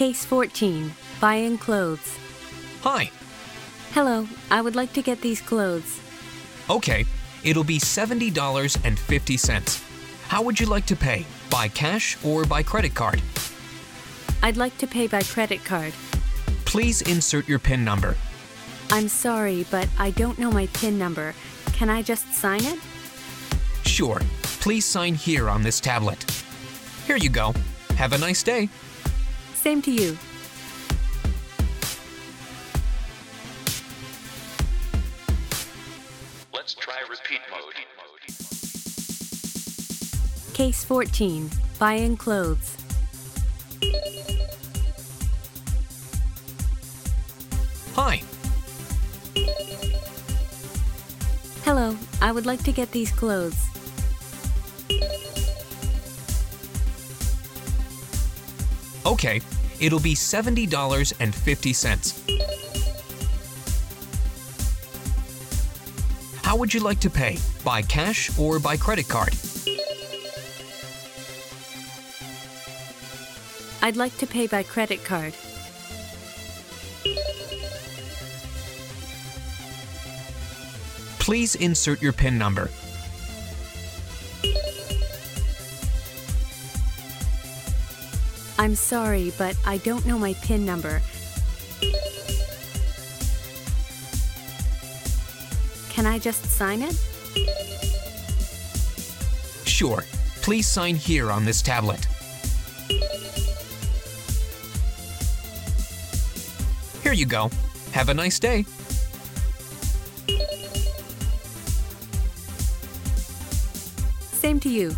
Case 14 Buying Clothes. Hi. Hello, I would like to get these clothes. Okay, it'll be $70.50. How would you like to pay? By cash or by credit card? I'd like to pay by credit card. Please insert your PIN number. I'm sorry, but I don't know my PIN number. Can I just sign it? Sure. Please sign here on this tablet. Here you go. Have a nice day. Same to you. Let's try repeat mode. Case 14 Buying Clothes. Hi. Hello, I would like to get these clothes. Okay, it'll be $70.50. How would you like to pay? By cash or by credit card? I'd like to pay by credit card. Please insert your PIN number. I'm sorry, but I don't know my PIN number. Can I just sign it? Sure. Please sign here on this tablet. Here you go. Have a nice day. Same to you.